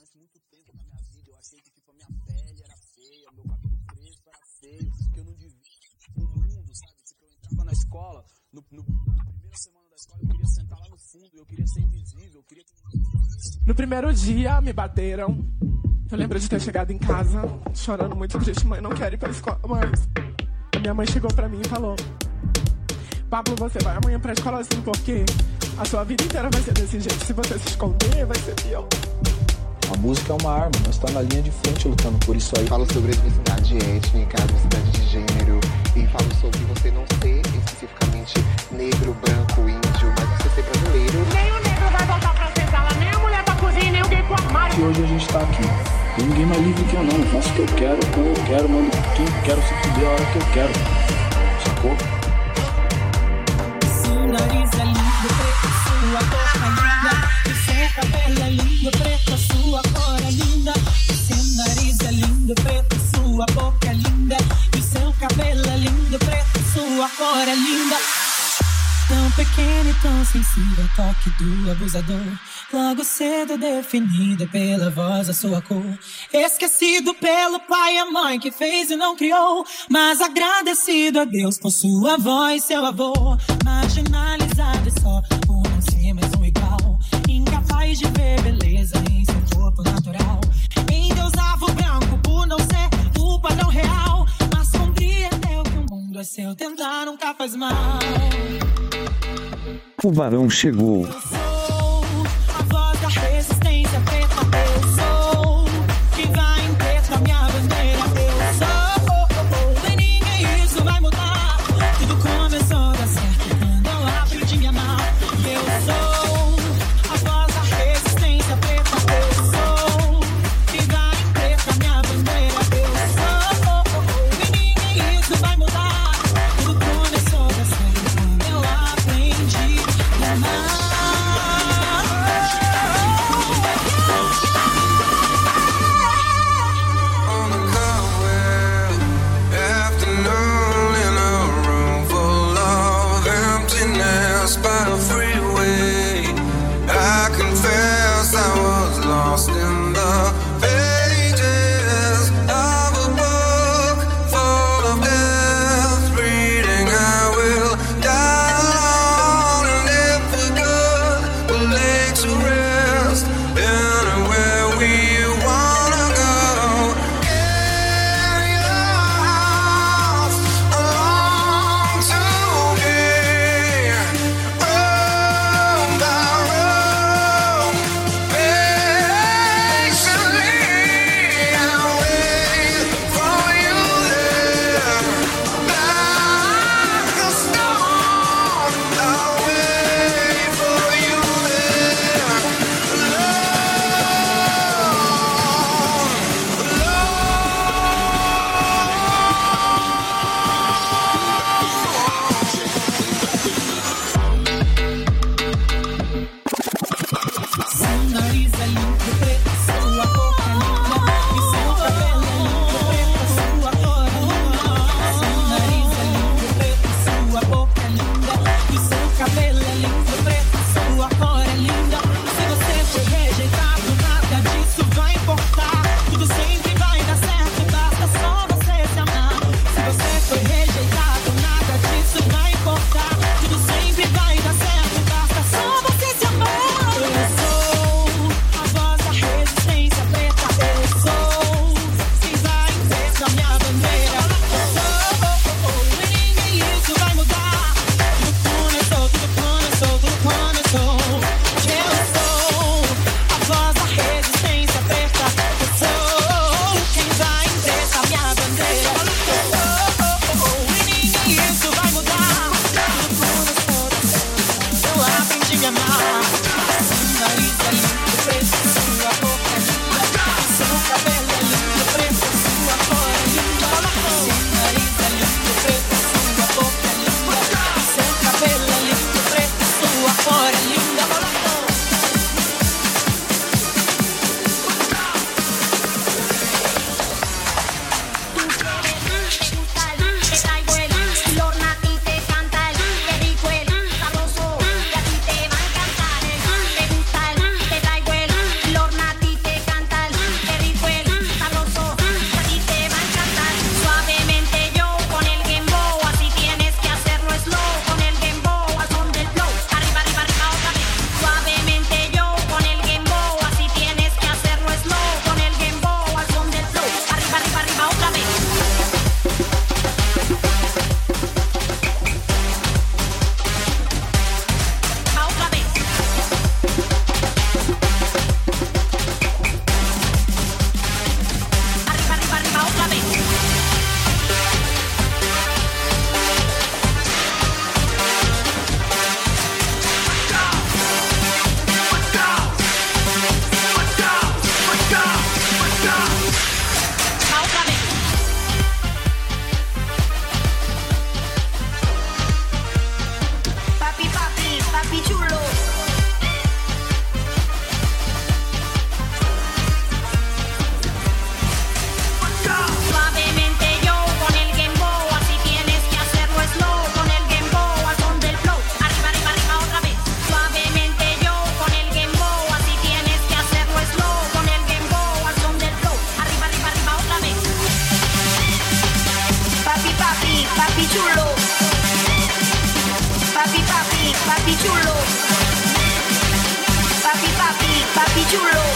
durante muito tempo na minha vida eu achei que tipo, a minha pele era feia, meu cabelo crespo era feio, que eu não devia o mundo, sabe? Tipo, eu entrava na escola, no, no, na primeira semana da escola eu queria sentar lá no fundo, eu queria ser invisível, eu queria que. No primeiro dia me bateram. Eu lembro de ter chegado em casa chorando muito triste, mãe, não quero ir pra escola mais. Minha mãe chegou pra mim e falou: Pablo, você vai amanhã pra escola assim porque a sua vida inteira vai ser desse jeito. Se você se esconder, vai ser pior. A música é uma arma, nós estamos na linha de frente lutando por isso aí. Falo sobre a diversidade étnica, a diversidade de gênero e falo sobre você não ser especificamente negro, branco, índio, mas você ser brasileiro. Nem o negro vai voltar pra senzala, nem a mulher pra cozinha, nem o gay pro armário. E hoje a gente tá aqui. Tem ninguém mais livre que eu não. Eu faço o que eu quero, quando eu quero, mando quem eu quero se fuder a hora que eu quero. Sacou? Sua cor é linda. Seu nariz é lindo, preto, sua boca é linda. Seu cabelo é lindo, preto, sua cor é linda. Tão pequena e tão sensível, toque do abusador. Logo cedo definida pela voz a sua cor. Esquecido pelo pai e a mãe que fez e não criou. Mas agradecido a Deus por sua voz, seu avô. Marginalizado e só De ver beleza em seu corpo natural. Endeusava o branco por não ser o padrão real. Mas compreendeu que o mundo é seu, tentar nunca faz mal. O varão chegou. Eu sou a voz da you low.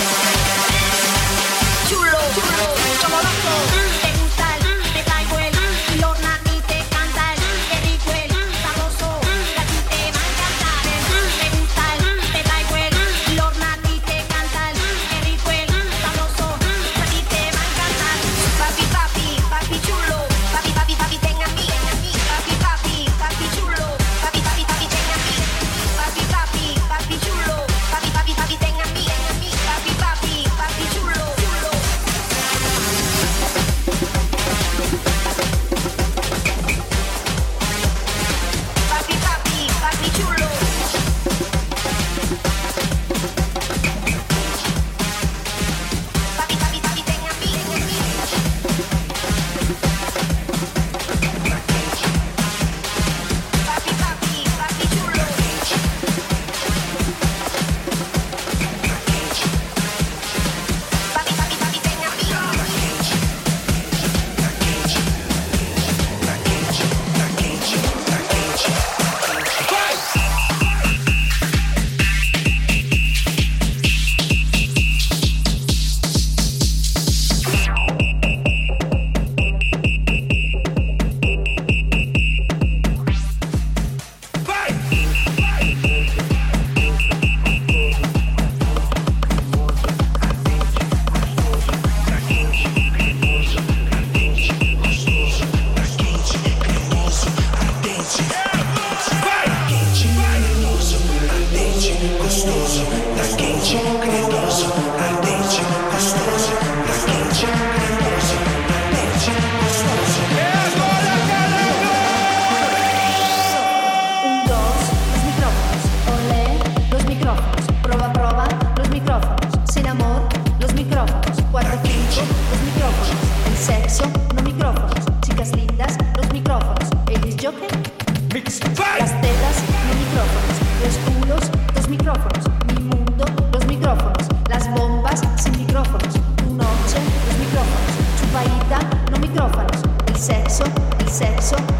Las tetas, los micrófonos, los culos, los micrófonos, mi mundo, los micrófonos, las bombas sin micrófonos, tu noche, los micrófonos, chupadita, no micrófonos, el sexo, el sexo.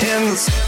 In the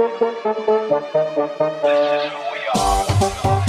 This is who we are.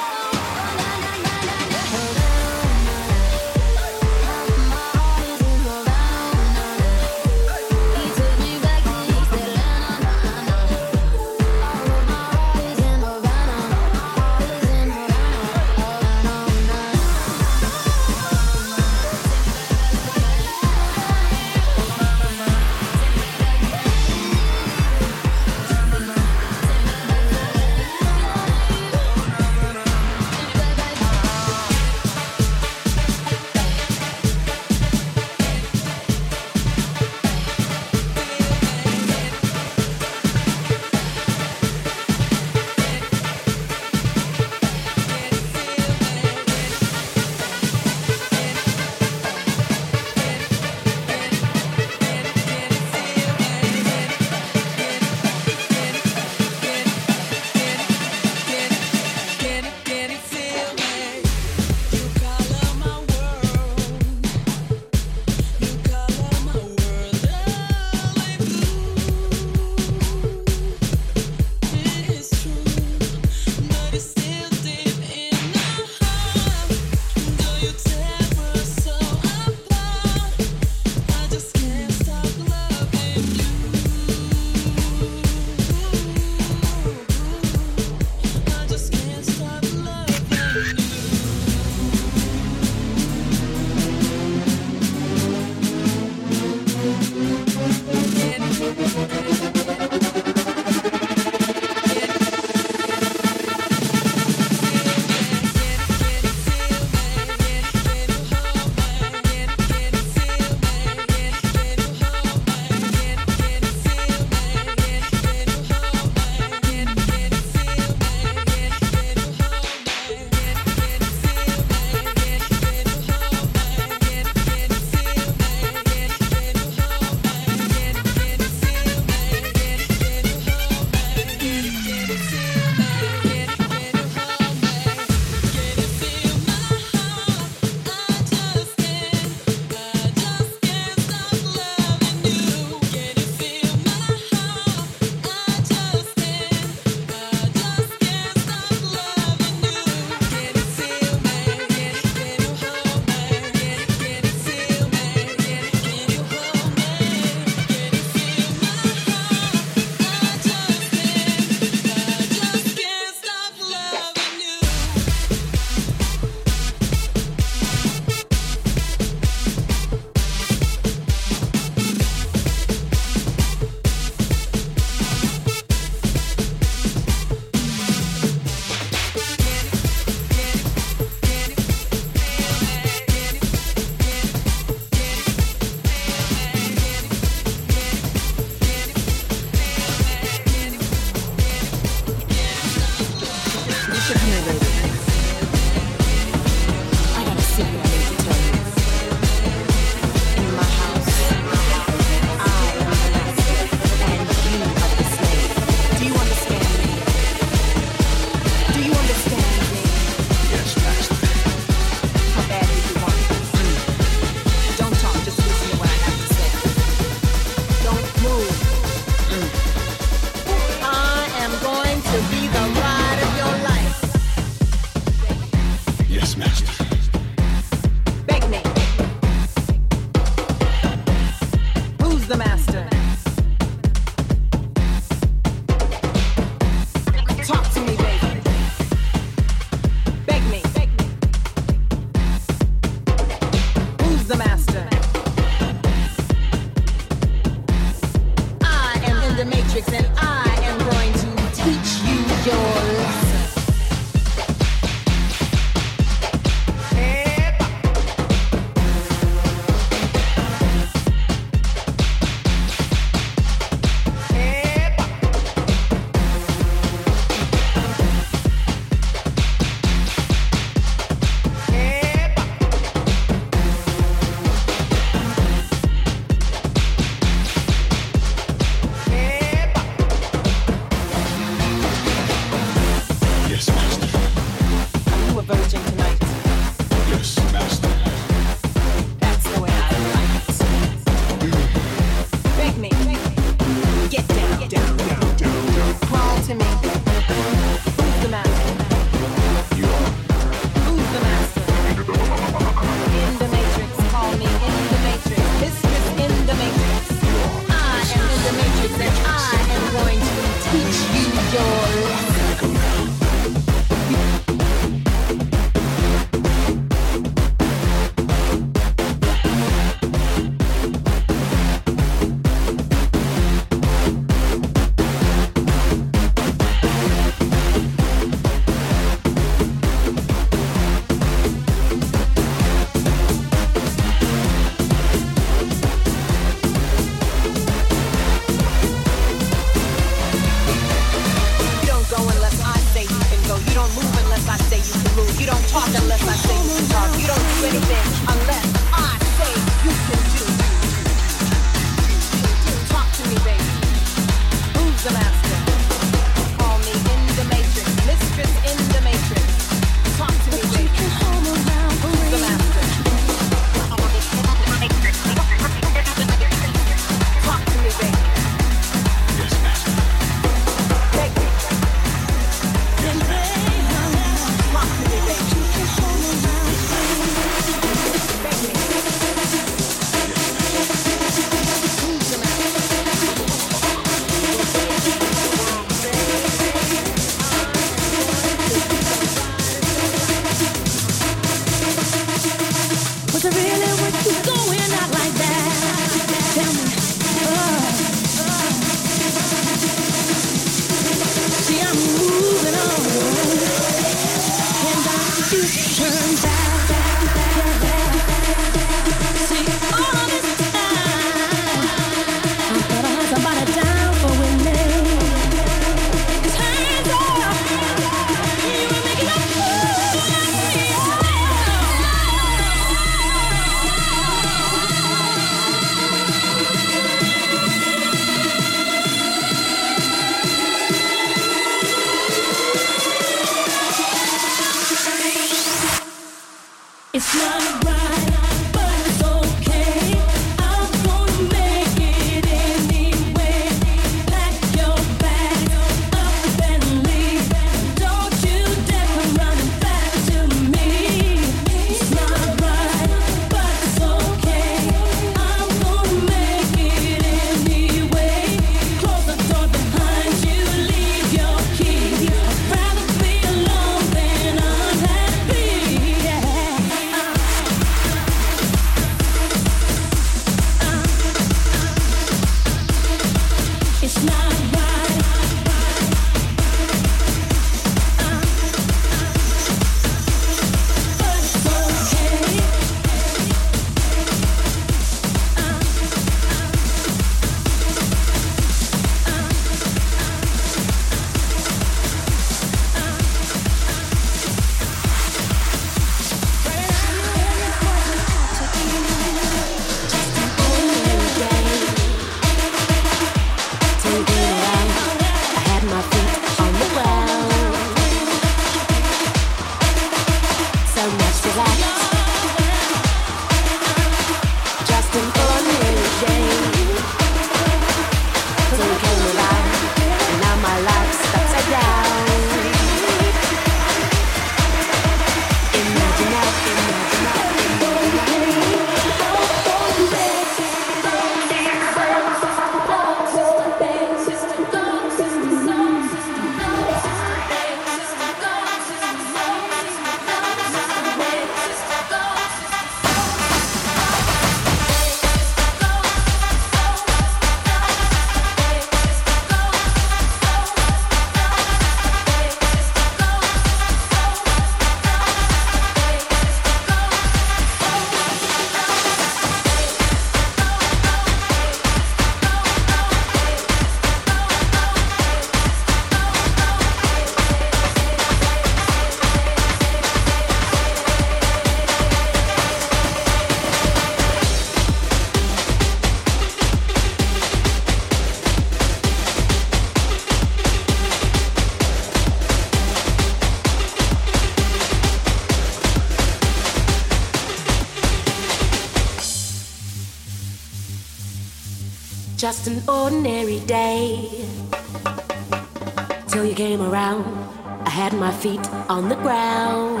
my feet on the ground.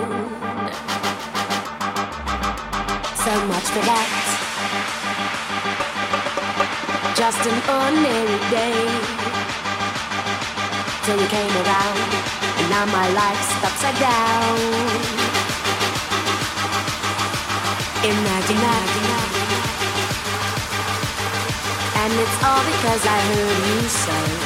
So much for that. Just an ordinary day. Till you came around, and now my life's upside down. Imagine that. And it's all because I heard you say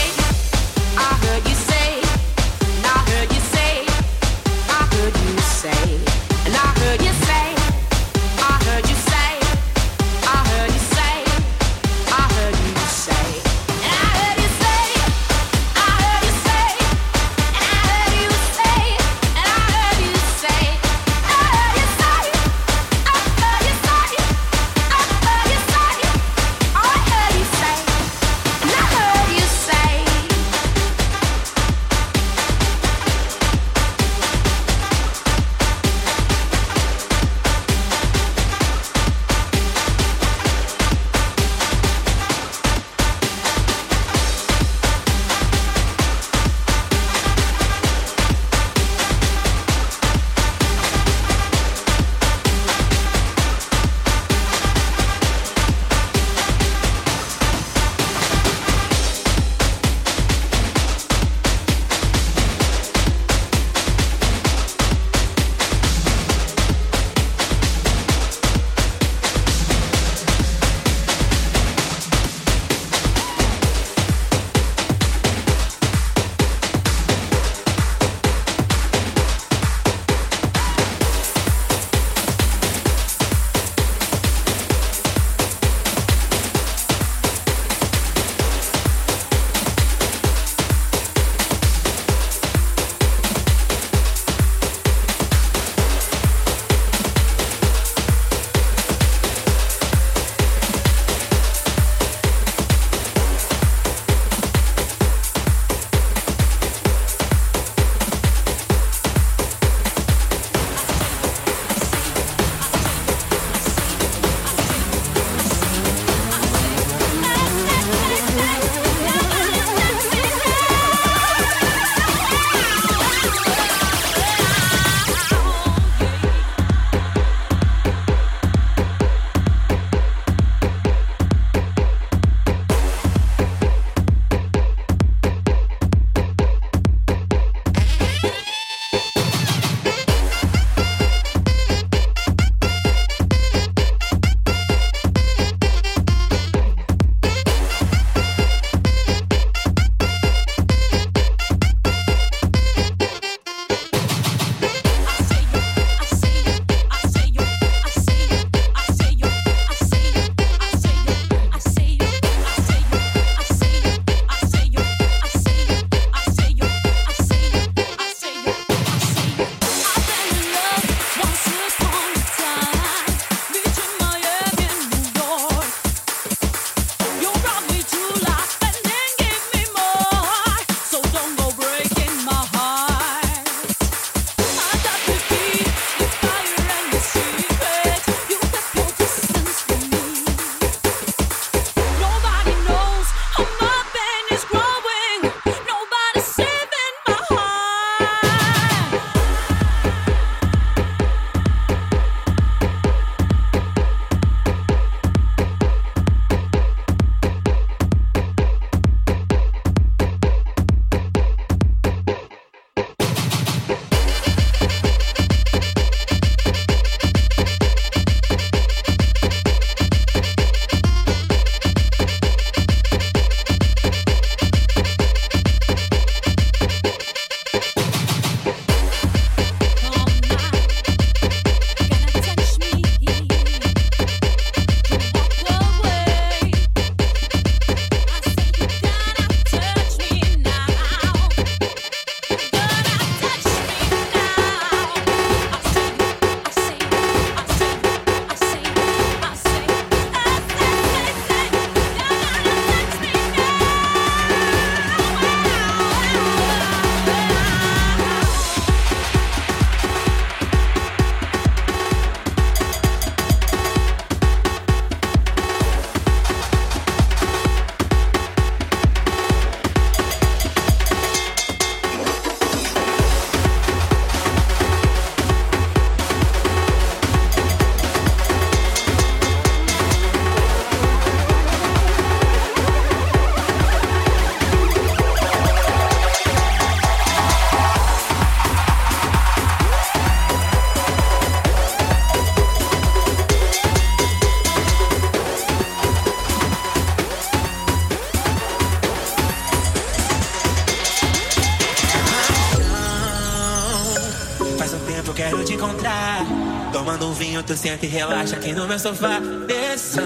Tu senta e relaxa aqui no meu sofá. Atenção,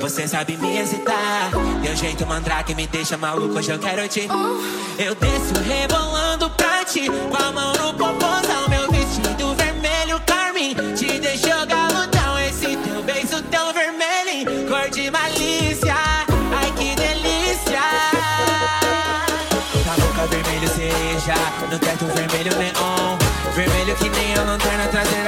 você sabe me excitar. Teu jeito mandrake me deixa maluco, hoje eu quero te. Eu desço rebolando pra ti, com a mão no popozão. Meu vestido vermelho, carmim, te deixou galudão. Esse teu beijo tão vermelho, cor de malícia. Ai que delícia. Tá Na boca vermelho seja, no teto vermelho neon. Vermelho que nem a lanterna traseira